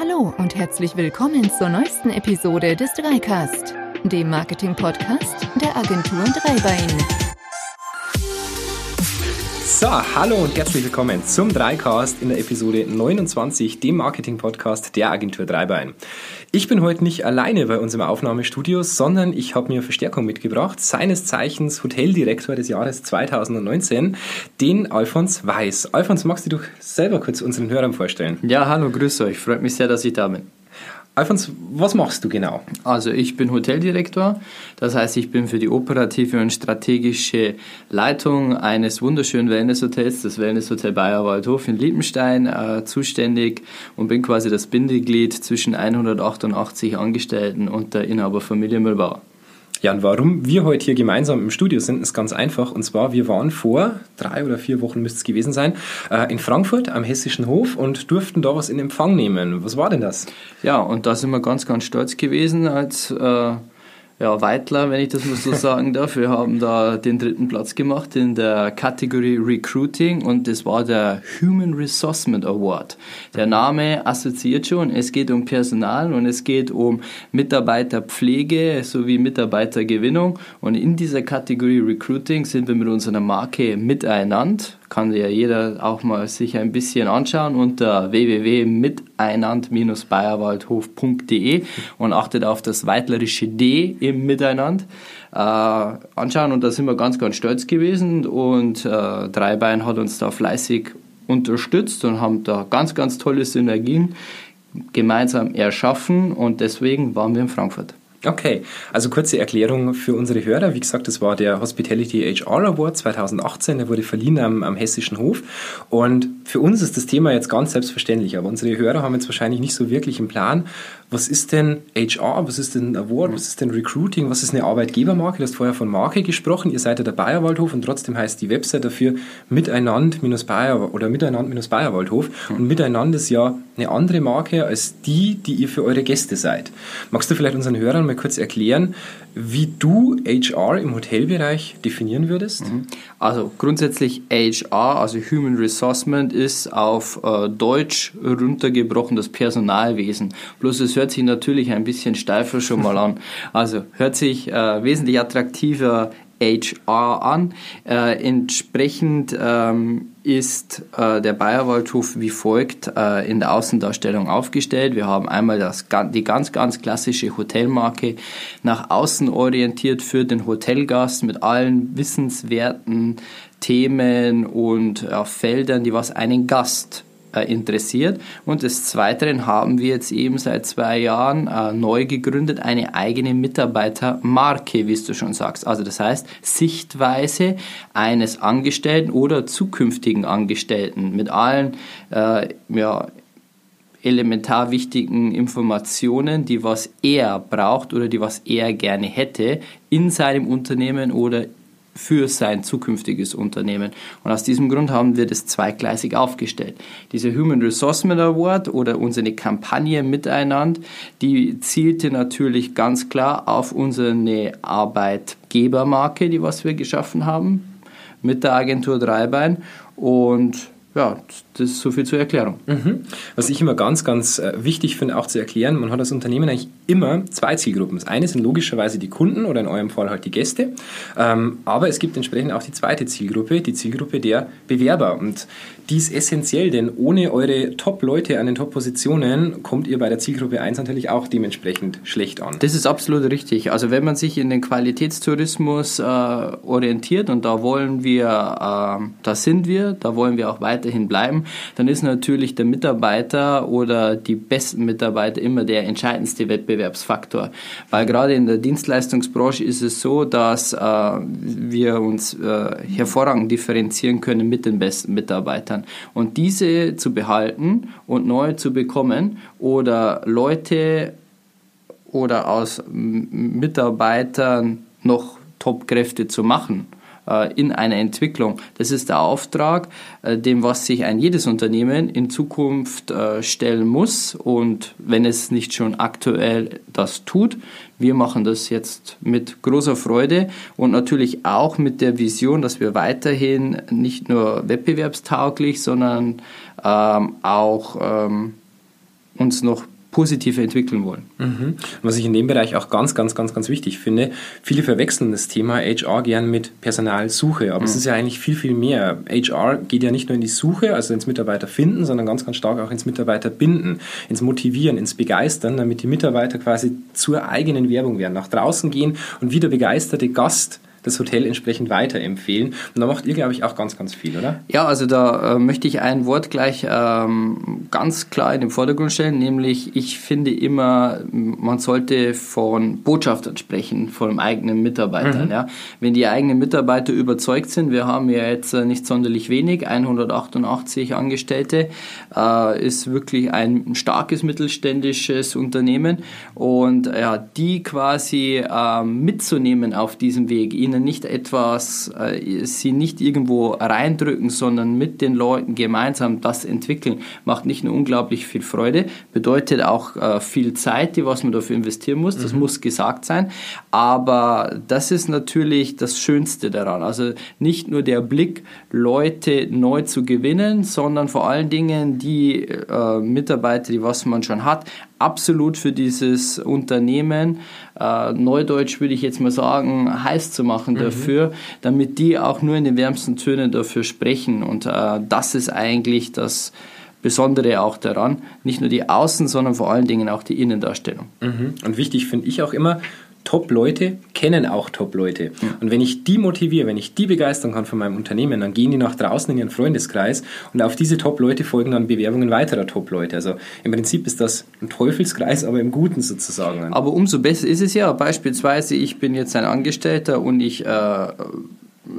Hallo und herzlich willkommen zur neuesten Episode des Dreicast, dem Marketing-Podcast der Agentur Dreibein. So, hallo und herzlich willkommen zum Dreicast in der Episode 29, dem Marketing-Podcast der Agentur Dreibein. Ich bin heute nicht alleine bei uns im Aufnahmestudio, sondern ich habe mir Verstärkung mitgebracht, seines Zeichens Hoteldirektor des Jahres 2019, den Alfons Weiß. Alfons, magst du dich selber kurz unseren Hörern vorstellen? Ja, hallo, grüß euch. Freut mich sehr, dass ich da bin. Alfons, was machst du genau? Also ich bin Hoteldirektor, das heißt ich bin für die operative und strategische Leitung eines wunderschönen Wellnesshotels, das Wellnesshotel Bayerwaldhof in Liebenstein, äh, zuständig und bin quasi das Bindeglied zwischen 188 Angestellten und der Inhaberfamilie Müllbauer. Ja, und warum wir heute hier gemeinsam im Studio sind, ist ganz einfach. Und zwar, wir waren vor drei oder vier Wochen, müsste es gewesen sein, äh, in Frankfurt am Hessischen Hof und durften da was in Empfang nehmen. Was war denn das? Ja, und da sind wir ganz, ganz stolz gewesen als äh, ja, Weitler, wenn ich das mal so sagen darf. Wir haben da den dritten Platz gemacht in der Kategorie Recruiting und das war der Human Resourcement Award. Der Name assoziiert schon, es geht um Personal und es geht um Mitarbeiterpflege sowie Mitarbeitergewinnung und in dieser Kategorie Recruiting sind wir mit unserer Marke miteinander kann ja jeder auch mal sich ein bisschen anschauen unter www.miteinand-bayerwaldhof.de und achtet auf das weitlerische D im Miteinander äh, anschauen und da sind wir ganz, ganz stolz gewesen und äh, Dreibein hat uns da fleißig unterstützt und haben da ganz, ganz tolle Synergien gemeinsam erschaffen und deswegen waren wir in Frankfurt. Okay, also kurze Erklärung für unsere Hörer. Wie gesagt, das war der Hospitality HR Award 2018. Der wurde verliehen am, am Hessischen Hof. Und für uns ist das Thema jetzt ganz selbstverständlich. Aber unsere Hörer haben jetzt wahrscheinlich nicht so wirklich im Plan, was ist denn HR, was ist denn Award, was ist denn Recruiting, was ist eine Arbeitgebermarke? Du hast vorher von Marke gesprochen. Ihr seid ja der Bayerwaldhof und trotzdem heißt die Website dafür Miteinander-Bayer oder Miteinander-Bayerwaldhof. Und Miteinander ist ja eine andere Marke als die, die ihr für eure Gäste seid. Magst du vielleicht unseren Hörern mal kurz erklären, wie du HR im Hotelbereich definieren würdest? Mhm. Also grundsätzlich HR, also Human Resourcement, ist auf äh, Deutsch runtergebrochen das Personalwesen. Bloß es hört sich natürlich ein bisschen steifer schon mal an. Also hört sich äh, wesentlich attraktiver HR an. Äh, entsprechend ähm, ist äh, der Bayerwaldhof wie folgt äh, in der Außendarstellung aufgestellt. Wir haben einmal das, die ganz, ganz klassische Hotelmarke nach außen orientiert für den Hotelgast mit allen wissenswerten Themen und Feldern, die was einen Gast äh, interessiert. Und des Zweiten haben wir jetzt eben seit zwei Jahren äh, neu gegründet eine eigene Mitarbeitermarke, wie du schon sagst. Also das heißt Sichtweise eines Angestellten oder zukünftigen Angestellten mit allen äh, ja, elementar wichtigen Informationen, die was er braucht oder die was er gerne hätte in seinem Unternehmen oder für sein zukünftiges Unternehmen. Und aus diesem Grund haben wir das zweigleisig aufgestellt. Dieser Human Resourcement Award oder unsere Kampagne Miteinander, die zielte natürlich ganz klar auf unsere Arbeitgebermarke, die was wir geschaffen haben, mit der Agentur Dreibein. Und ja, das ist so viel zur Erklärung. Mhm. Was ich immer ganz, ganz äh, wichtig finde, auch zu erklären, man hat als Unternehmen eigentlich immer zwei Zielgruppen. Das eine sind logischerweise die Kunden oder in eurem Fall halt die Gäste, ähm, aber es gibt entsprechend auch die zweite Zielgruppe, die Zielgruppe der Bewerber. Und die ist essentiell, denn ohne eure Top-Leute an den Top-Positionen kommt ihr bei der Zielgruppe 1 natürlich auch dementsprechend schlecht an. Das ist absolut richtig. Also wenn man sich in den Qualitätstourismus äh, orientiert und da wollen wir, äh, da sind wir, da wollen wir auch weiterhin bleiben, dann ist natürlich der Mitarbeiter oder die besten Mitarbeiter immer der entscheidendste Wettbewerbsfaktor. Weil gerade in der Dienstleistungsbranche ist es so, dass äh, wir uns äh, hervorragend differenzieren können mit den besten Mitarbeitern. Und diese zu behalten und neu zu bekommen oder Leute oder aus Mitarbeitern noch Topkräfte zu machen in einer Entwicklung. Das ist der Auftrag, äh, dem was sich ein jedes Unternehmen in Zukunft äh, stellen muss. Und wenn es nicht schon aktuell das tut, wir machen das jetzt mit großer Freude und natürlich auch mit der Vision, dass wir weiterhin nicht nur wettbewerbstauglich, sondern ähm, auch ähm, uns noch positiv entwickeln wollen. Mhm. Was ich in dem Bereich auch ganz, ganz, ganz, ganz wichtig finde, viele verwechseln das Thema HR gern mit Personalsuche, aber mhm. es ist ja eigentlich viel, viel mehr. HR geht ja nicht nur in die Suche, also ins Mitarbeiter finden, sondern ganz, ganz stark auch ins Mitarbeiter binden, ins Motivieren, ins Begeistern, damit die Mitarbeiter quasi zur eigenen Werbung werden, nach draußen gehen und wieder begeisterte Gast das Hotel entsprechend weiterempfehlen. Und da macht ihr, glaube ich, auch ganz, ganz viel, oder? Ja, also da äh, möchte ich ein Wort gleich ähm, ganz klar in den Vordergrund stellen, nämlich ich finde immer, man sollte von Botschaftern sprechen, von eigenen Mitarbeitern. Mhm. Ja. Wenn die eigenen Mitarbeiter überzeugt sind, wir haben ja jetzt äh, nicht sonderlich wenig, 188 Angestellte, äh, ist wirklich ein starkes mittelständisches Unternehmen und ja, die quasi äh, mitzunehmen auf diesem Weg, ihnen nicht etwas, äh, sie nicht irgendwo reindrücken, sondern mit den Leuten gemeinsam das entwickeln, macht nicht nur unglaublich viel Freude, bedeutet auch äh, viel Zeit, die was man dafür investieren muss. Das mhm. muss gesagt sein. Aber das ist natürlich das Schönste daran. Also nicht nur der Blick, Leute neu zu gewinnen, sondern vor allen Dingen die äh, Mitarbeiter, die was man schon hat, absolut für dieses Unternehmen, Neudeutsch würde ich jetzt mal sagen, heiß zu machen mhm. dafür, damit die auch nur in den wärmsten Tönen dafür sprechen. Und äh, das ist eigentlich das Besondere auch daran. Nicht nur die Außen, sondern vor allen Dingen auch die Innendarstellung. Mhm. Und wichtig finde ich auch immer, Top-Leute kennen auch Top-Leute. Ja. Und wenn ich die motiviere, wenn ich die begeistern kann von meinem Unternehmen, dann gehen die nach draußen in ihren Freundeskreis und auf diese Top-Leute folgen dann Bewerbungen weiterer Top-Leute. Also im Prinzip ist das ein Teufelskreis, aber im Guten sozusagen. Aber umso besser ist es ja. Beispielsweise, ich bin jetzt ein Angestellter und ich äh,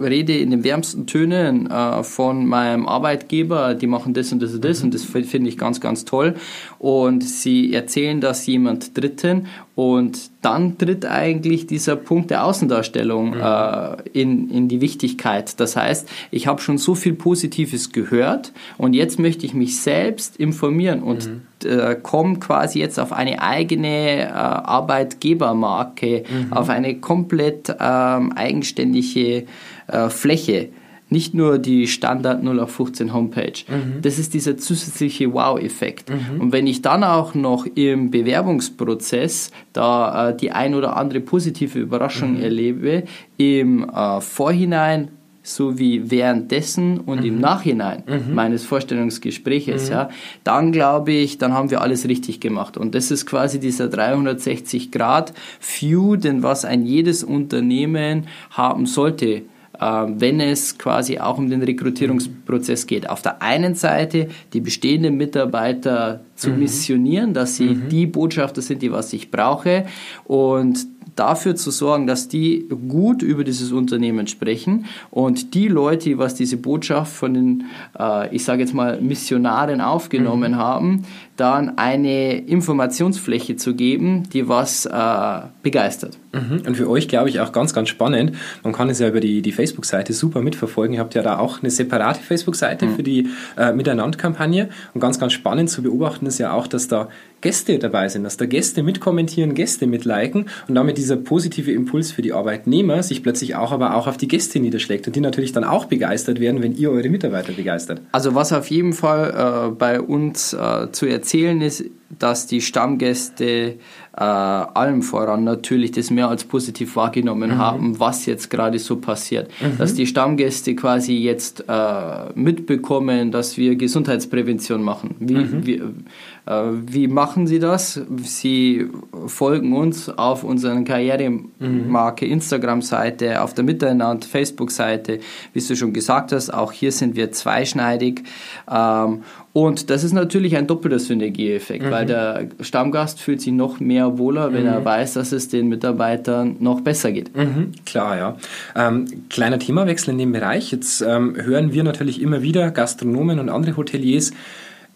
rede in den wärmsten Tönen äh, von meinem Arbeitgeber, die machen das und das und das mhm. und das finde ich ganz, ganz toll. Und sie erzählen das jemand Dritten und dann tritt eigentlich dieser Punkt der Außendarstellung mhm. äh, in, in die Wichtigkeit. Das heißt, ich habe schon so viel Positives gehört und jetzt möchte ich mich selbst informieren und mhm. äh, komme quasi jetzt auf eine eigene äh, Arbeitgebermarke, mhm. auf eine komplett ähm, eigenständige äh, Fläche. Nicht nur die Standard 0815 Homepage. Mhm. Das ist dieser zusätzliche Wow-Effekt. Mhm. Und wenn ich dann auch noch im Bewerbungsprozess da äh, die ein oder andere positive Überraschung mhm. erlebe, im äh, Vorhinein sowie währenddessen und mhm. im Nachhinein mhm. meines Vorstellungsgespräches, mhm. ja, dann glaube ich, dann haben wir alles richtig gemacht. Und das ist quasi dieser 360-Grad-View, den was ein jedes Unternehmen haben sollte wenn es quasi auch um den Rekrutierungsprozess geht. Auf der einen Seite die bestehenden Mitarbeiter zu mhm. missionieren, dass sie mhm. die Botschafter sind, die was ich brauche und dafür zu sorgen, dass die gut über dieses Unternehmen sprechen und die Leute, was diese Botschaft von den, äh, ich sage jetzt mal, Missionaren aufgenommen mhm. haben, dann eine Informationsfläche zu geben, die was äh, begeistert. Mhm. Und für euch glaube ich auch ganz, ganz spannend. Man kann es ja über die, die Facebook-Seite super mitverfolgen. Ihr habt ja da auch eine separate Facebook-Seite mhm. für die äh, Miteinander-Kampagne. Und ganz, ganz spannend zu beobachten ist ja auch, dass da Gäste dabei sind, dass da Gäste mitkommentieren, Gäste mitliken und damit dieser positive Impuls für die Arbeitnehmer sich plötzlich auch aber auch auf die Gäste niederschlägt und die natürlich dann auch begeistert werden, wenn ihr eure Mitarbeiter begeistert. Also was auf jeden Fall äh, bei uns äh, zu erzählen ist, dass die Stammgäste äh, allem voran natürlich das mehr als positiv wahrgenommen mhm. haben, was jetzt gerade so passiert. Mhm. Dass die Stammgäste quasi jetzt äh, mitbekommen, dass wir Gesundheitsprävention machen. Wie, mhm. wie, äh, wie machen sie das? Sie folgen uns auf unseren Karrieremarke mhm. Instagram-Seite, auf der Miteinander Facebook-Seite. Wie du schon gesagt hast, auch hier sind wir zweischneidig. Ähm, und das ist natürlich ein doppelter Synergieeffekt, mhm. weil der Stammgast fühlt sich noch mehr wohler, wenn mhm. er weiß, dass es den Mitarbeitern noch besser geht. Mhm. Klar, ja. Ähm, kleiner Themawechsel in dem Bereich. Jetzt ähm, hören wir natürlich immer wieder Gastronomen und andere Hoteliers,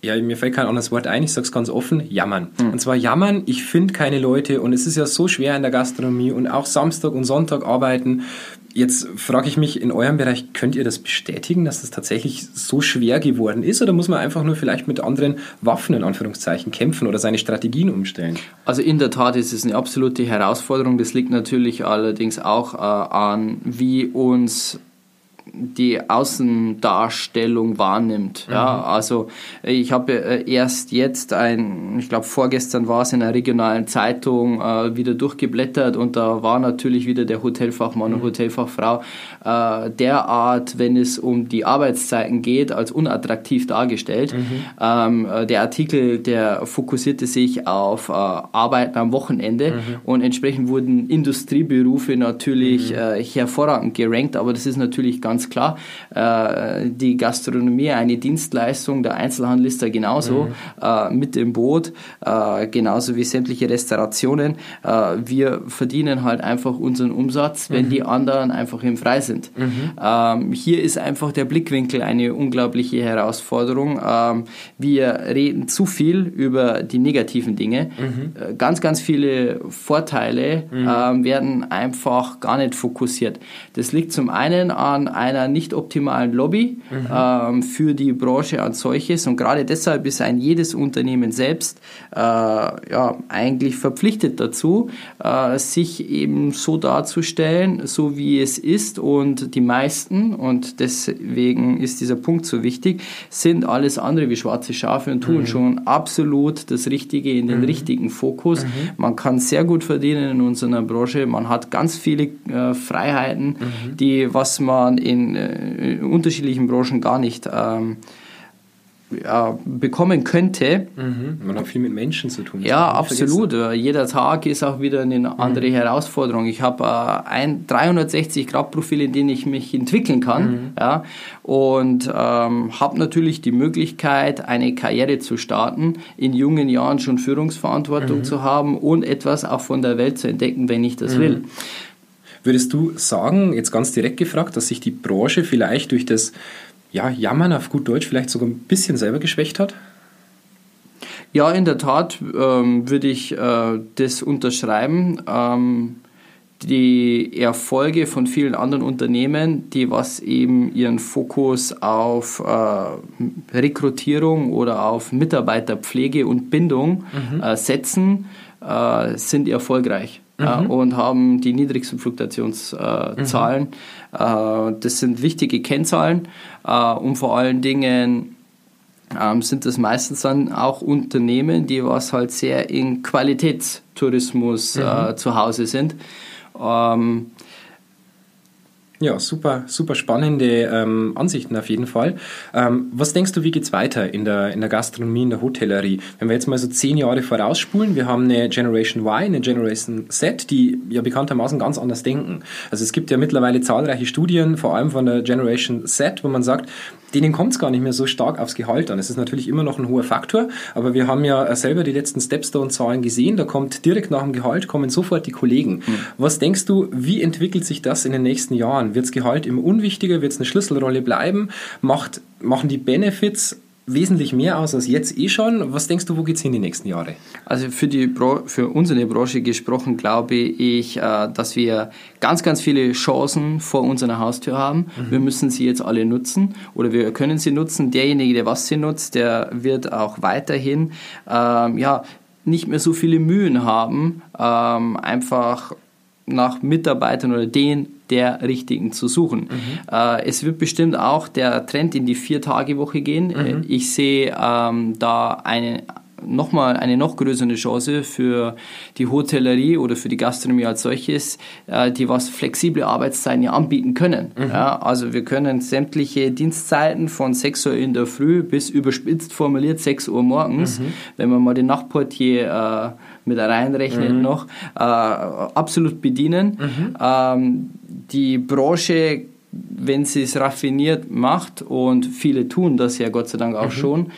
ja, mir fällt kein anderes Wort ein, ich sage es ganz offen, jammern. Mhm. Und zwar jammern, ich finde keine Leute und es ist ja so schwer in der Gastronomie und auch Samstag und Sonntag arbeiten. Jetzt frage ich mich in eurem Bereich, könnt ihr das bestätigen, dass das tatsächlich so schwer geworden ist oder muss man einfach nur vielleicht mit anderen Waffen in Anführungszeichen kämpfen oder seine Strategien umstellen? Also in der Tat ist es eine absolute Herausforderung. Das liegt natürlich allerdings auch äh, an, wie uns die Außendarstellung wahrnimmt. Mhm. Ja, also ich habe äh, erst jetzt ein, ich glaube vorgestern war es in einer regionalen Zeitung äh, wieder durchgeblättert und da war natürlich wieder der Hotelfachmann mhm. und Hotelfachfrau äh, derart, wenn es um die Arbeitszeiten geht, als unattraktiv dargestellt. Mhm. Ähm, äh, der Artikel, der fokussierte sich auf äh, Arbeiten am Wochenende mhm. und entsprechend wurden Industrieberufe natürlich mhm. äh, hervorragend gerankt, aber das ist natürlich ganz klar. Äh, die Gastronomie, eine Dienstleistung, der Einzelhandel ist da genauso mhm. äh, mit im Boot, äh, genauso wie sämtliche Restaurationen. Äh, wir verdienen halt einfach unseren Umsatz, wenn mhm. die anderen einfach im Frei sind. Mhm. Ähm, hier ist einfach der Blickwinkel eine unglaubliche Herausforderung. Ähm, wir reden zu viel über die negativen Dinge. Mhm. Äh, ganz, ganz viele Vorteile mhm. ähm, werden einfach gar nicht fokussiert. Das liegt zum einen an einer nicht optimalen Lobby mhm. ähm, für die Branche als solches und gerade deshalb ist ein jedes Unternehmen selbst äh, ja, eigentlich verpflichtet dazu, äh, sich eben so darzustellen, so wie es ist und die meisten, und deswegen ist dieser Punkt so wichtig, sind alles andere wie schwarze Schafe und tun mhm. schon absolut das Richtige in den mhm. richtigen Fokus. Mhm. Man kann sehr gut verdienen in unserer Branche, man hat ganz viele äh, Freiheiten, mhm. die, was man in, äh, in unterschiedlichen Branchen gar nicht ähm, ja, bekommen könnte. Mhm. Man hat viel mit Menschen zu tun. Ja, absolut. Vergessen. Jeder Tag ist auch wieder eine andere mhm. Herausforderung. Ich habe äh, ein 360-Grad-Profil, in dem ich mich entwickeln kann. Mhm. Ja, und ähm, habe natürlich die Möglichkeit, eine Karriere zu starten, in jungen Jahren schon Führungsverantwortung mhm. zu haben und etwas auch von der Welt zu entdecken, wenn ich das mhm. will. Würdest du sagen, jetzt ganz direkt gefragt, dass sich die Branche vielleicht durch das ja, Jammern auf gut Deutsch vielleicht sogar ein bisschen selber geschwächt hat? Ja, in der Tat ähm, würde ich äh, das unterschreiben. Ähm, die Erfolge von vielen anderen Unternehmen, die was eben ihren Fokus auf äh, Rekrutierung oder auf Mitarbeiterpflege und Bindung mhm. äh, setzen, äh, sind erfolgreich mhm. und haben die niedrigsten Fluktuationszahlen. Mhm. Äh, das sind wichtige Kennzahlen äh, und vor allen Dingen ähm, sind das meistens dann auch Unternehmen, die was halt sehr in Qualitätstourismus äh, mhm. zu Hause sind. Ähm, ja, super, super spannende ähm, Ansichten auf jeden Fall. Ähm, was denkst du, wie geht es weiter in der, in der Gastronomie, in der Hotellerie? Wenn wir jetzt mal so zehn Jahre vorausspulen, wir haben eine Generation Y, eine Generation Z, die ja bekanntermaßen ganz anders denken. Also es gibt ja mittlerweile zahlreiche Studien, vor allem von der Generation Z, wo man sagt, denen kommt es gar nicht mehr so stark aufs Gehalt an. Es ist natürlich immer noch ein hoher Faktor, aber wir haben ja selber die letzten Stepstone-Zahlen gesehen. Da kommt direkt nach dem Gehalt kommen sofort die Kollegen. Mhm. Was denkst du, wie entwickelt sich das in den nächsten Jahren? Wird das Gehalt immer unwichtiger? Wird es eine Schlüsselrolle bleiben? Macht, machen die Benefits wesentlich mehr aus als jetzt eh schon. Was denkst du, wo geht es hin die nächsten Jahre? Also für, die für unsere Branche gesprochen glaube ich, äh, dass wir ganz, ganz viele Chancen vor unserer Haustür haben. Mhm. Wir müssen sie jetzt alle nutzen oder wir können sie nutzen. Derjenige, der was sie nutzt, der wird auch weiterhin ähm, ja, nicht mehr so viele Mühen haben, ähm, einfach nach Mitarbeitern oder den der richtigen zu suchen. Mhm. Äh, es wird bestimmt auch der Trend in die Vier-Tage-Woche gehen. Mhm. Ich sehe ähm, da eine nochmal eine noch größere Chance für die Hotellerie oder für die Gastronomie als solches, äh, die was flexible Arbeitszeiten anbieten können. Mhm. Ja, also wir können sämtliche Dienstzeiten von 6 Uhr in der Früh bis überspitzt formuliert 6 Uhr morgens, mhm. wenn man mal den Nachtportier äh, mit reinrechnet mhm. noch, äh, absolut bedienen. Mhm. Ähm, die Branche, wenn sie es raffiniert macht, und viele tun das ja Gott sei Dank auch mhm. schon,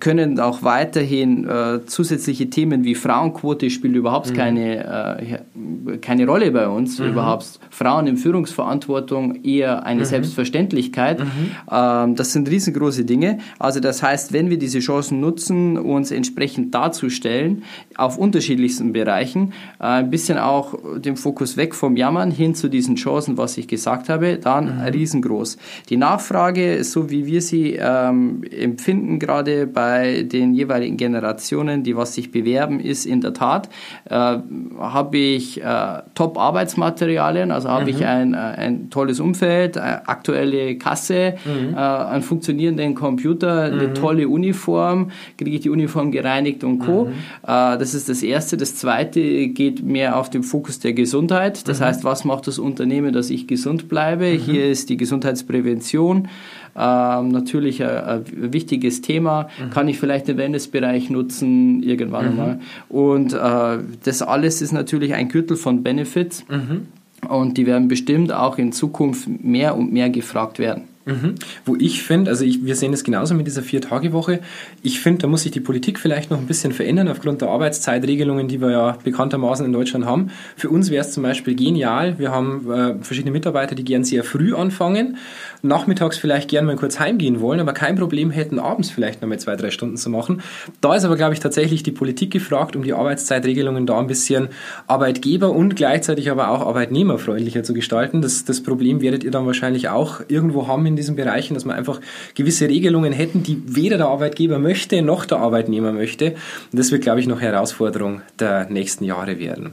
können auch weiterhin äh, zusätzliche Themen wie Frauenquote spielt überhaupt mhm. keine, äh, keine Rolle bei uns. Mhm. Überhaupt Frauen in Führungsverantwortung eher eine mhm. Selbstverständlichkeit. Mhm. Ähm, das sind riesengroße Dinge. Also das heißt, wenn wir diese Chancen nutzen, uns entsprechend darzustellen, auf unterschiedlichsten Bereichen, äh, ein bisschen auch den Fokus weg vom Jammern hin zu diesen Chancen, was ich gesagt habe, dann mhm. riesengroß. Die Nachfrage, so wie wir sie ähm, empfinden gerade bei den jeweiligen Generationen, die was sich bewerben, ist in der Tat, äh, habe ich äh, Top-Arbeitsmaterialien, also habe mhm. ich ein, äh, ein tolles Umfeld, äh, aktuelle Kasse, mhm. äh, einen funktionierenden Computer, mhm. eine tolle Uniform, kriege ich die Uniform gereinigt und Co. Mhm. Äh, das ist das Erste. Das Zweite geht mehr auf den Fokus der Gesundheit. Das mhm. heißt, was macht das Unternehmen, dass ich gesund bleibe? Mhm. Hier ist die Gesundheitsprävention ähm, natürlich ein, ein, wichtiges Thema. Mhm. Kann ich vielleicht den Wellnessbereich nutzen irgendwann mhm. einmal? Und äh, das alles ist natürlich ein Gürtel von Benefits. Mhm. Und die werden bestimmt auch in Zukunft mehr und mehr gefragt werden. Mhm. Wo ich finde, also ich, wir sehen es genauso mit dieser Vier-Tage-Woche, ich finde, da muss sich die Politik vielleicht noch ein bisschen verändern aufgrund der Arbeitszeitregelungen, die wir ja bekanntermaßen in Deutschland haben. Für uns wäre es zum Beispiel genial, wir haben äh, verschiedene Mitarbeiter, die gern sehr früh anfangen, nachmittags vielleicht gern mal kurz heimgehen wollen, aber kein Problem hätten, abends vielleicht noch mal zwei, drei Stunden zu machen. Da ist aber, glaube ich, tatsächlich die Politik gefragt, um die Arbeitszeitregelungen da ein bisschen Arbeitgeber und gleichzeitig aber auch arbeitnehmerfreundlicher zu gestalten. Das, das Problem werdet ihr dann wahrscheinlich auch irgendwo haben in diesen Bereichen, dass man einfach gewisse Regelungen hätten, die weder der Arbeitgeber möchte noch der Arbeitnehmer möchte. Und das wird, glaube ich, noch Herausforderung der nächsten Jahre werden.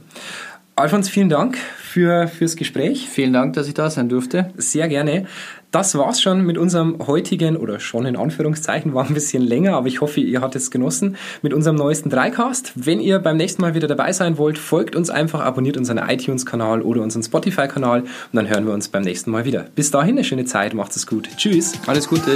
Alfons, vielen Dank für, fürs Gespräch. Vielen Dank, dass ich da sein durfte. Sehr gerne. Das war's schon mit unserem heutigen, oder schon in Anführungszeichen, war ein bisschen länger, aber ich hoffe, ihr hattet es genossen, mit unserem neuesten Dreicast. Wenn ihr beim nächsten Mal wieder dabei sein wollt, folgt uns einfach, abonniert unseren iTunes-Kanal oder unseren Spotify-Kanal und dann hören wir uns beim nächsten Mal wieder. Bis dahin eine schöne Zeit, macht es gut. Tschüss. Alles Gute.